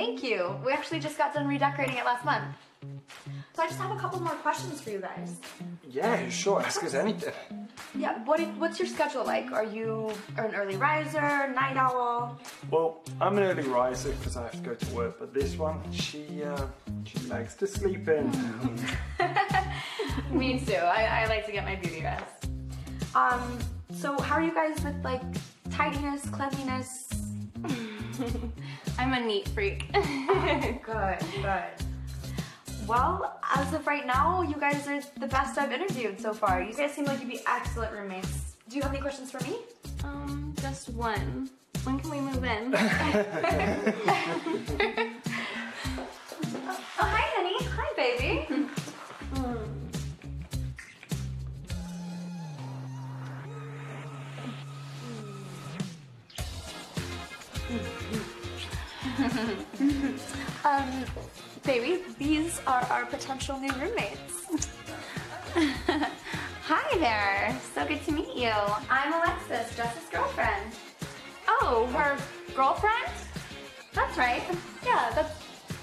thank you. We actually just got done redecorating it last month. So I just have a couple more questions for you guys. Yeah, sure. Ask us anything. Yeah, what what's your schedule like? Are you an early riser, night owl? Well, I'm an early riser because I have to go to work, but this one, she uh, she likes to sleep in. Me too. I, I like to get my beauty rest. Um, so how are you guys with like tidiness, cleanliness? I'm a neat freak. good, good. Well, as of right now, you guys are the best I've interviewed so far. You guys seem like you'd be excellent roommates. Do you have any questions for me? um, just one. When can we move in? um, baby, these are our potential new roommates. Hi there. So good to meet you. I'm Alexis, Jess's girlfriend. Oh, her girlfriend? That's right. Yeah, that's.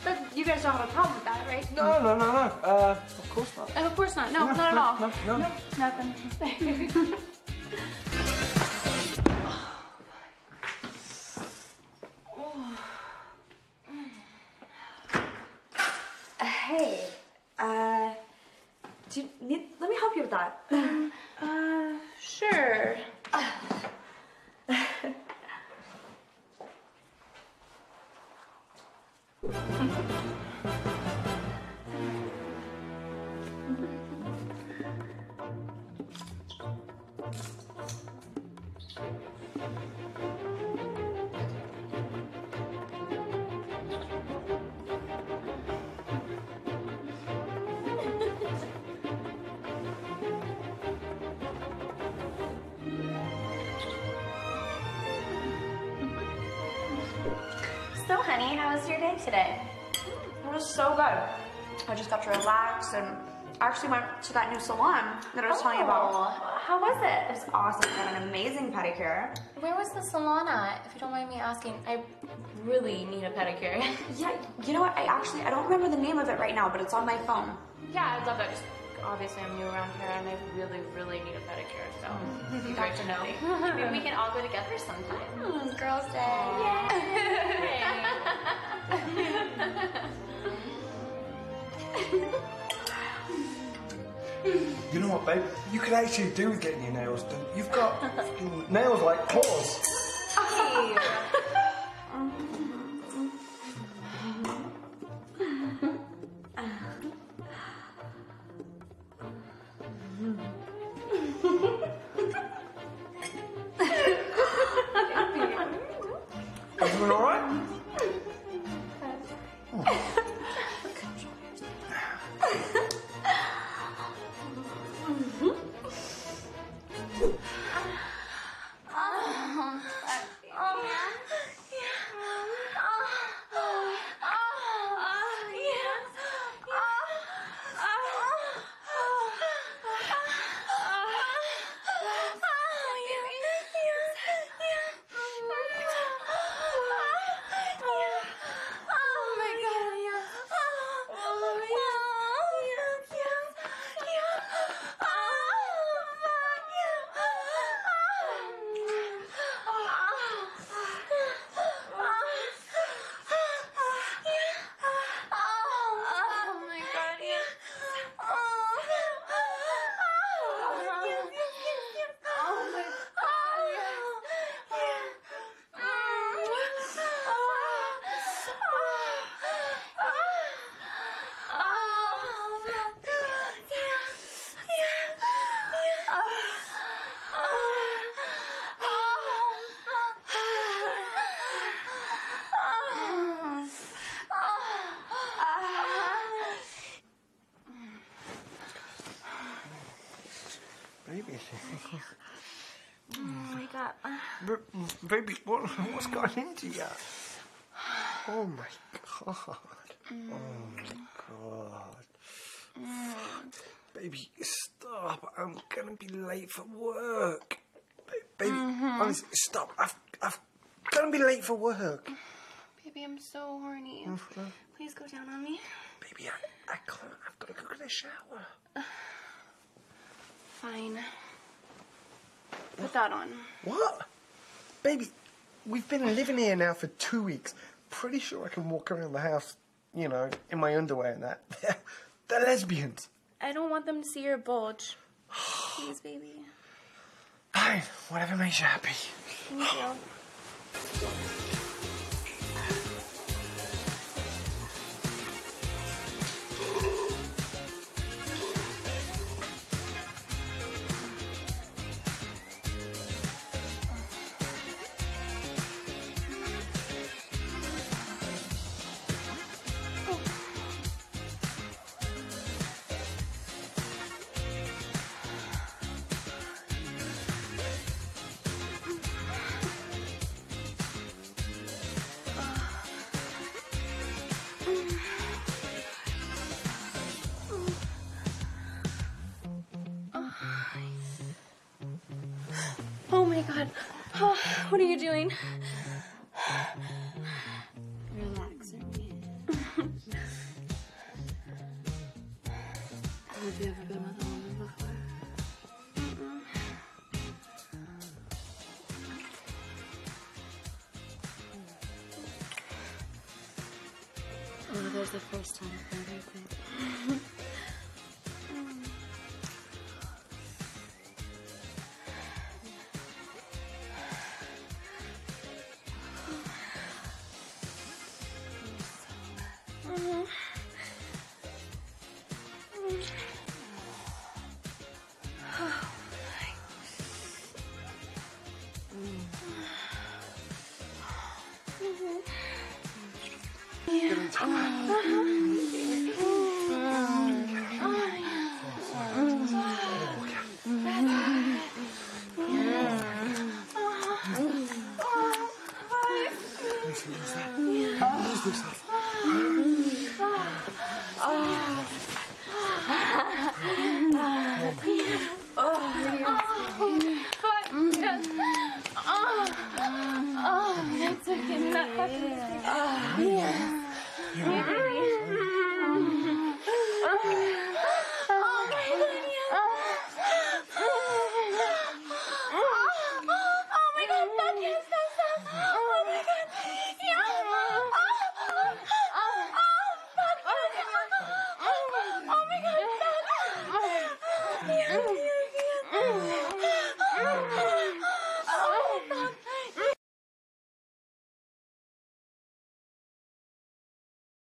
That, you guys don't have a problem with that, right? No, no, no, no. Uh, of course not. Oh, of course not. No, No, not at no, all. No, no. Nothing. hey, uh, do you need, let me help you with that. Uh, sure. So, honey, how was your day today? It was so good. I just got to relax and I actually went to that new salon that I was telling you about. Oh, How was it? It was awesome. They had an amazing pedicure. Where was the salon at? If you don't mind me asking, I really need a pedicure. Yeah, you know what? I actually I don't remember the name of it right now, but it's on my phone. yeah, I'd love that. Just obviously, I'm new around here, and I really, really need a pedicure. So mm. it'd be great to know. Maybe we can all go together sometime. Mm, Girls' Day. Yay! You know what, babe? You could actually do with getting your nails done. You've got nails like claws. Oh my god. B- Baby, what, what's got into you? Oh my god. Oh my god. Baby, stop. I'm gonna be late for work. Ba- Baby, mm-hmm. honestly, stop. I've, I've gonna be late for work. Baby, I'm so horny. Mm-hmm. Please go down on me. Baby, I, I can't. I've got to go to the shower. Fine. Put that on. What? Baby, we've been living here now for two weeks. Pretty sure I can walk around the house, you know, in my underwear and that. They're, they're lesbians. I don't want them to see your bulge. Please, baby. Fine, whatever makes you happy. Thank you. my god. Oh, what are you doing? Relaxing. Have you ever been with a woman before? Mm-hmm. Oh, there's the first time.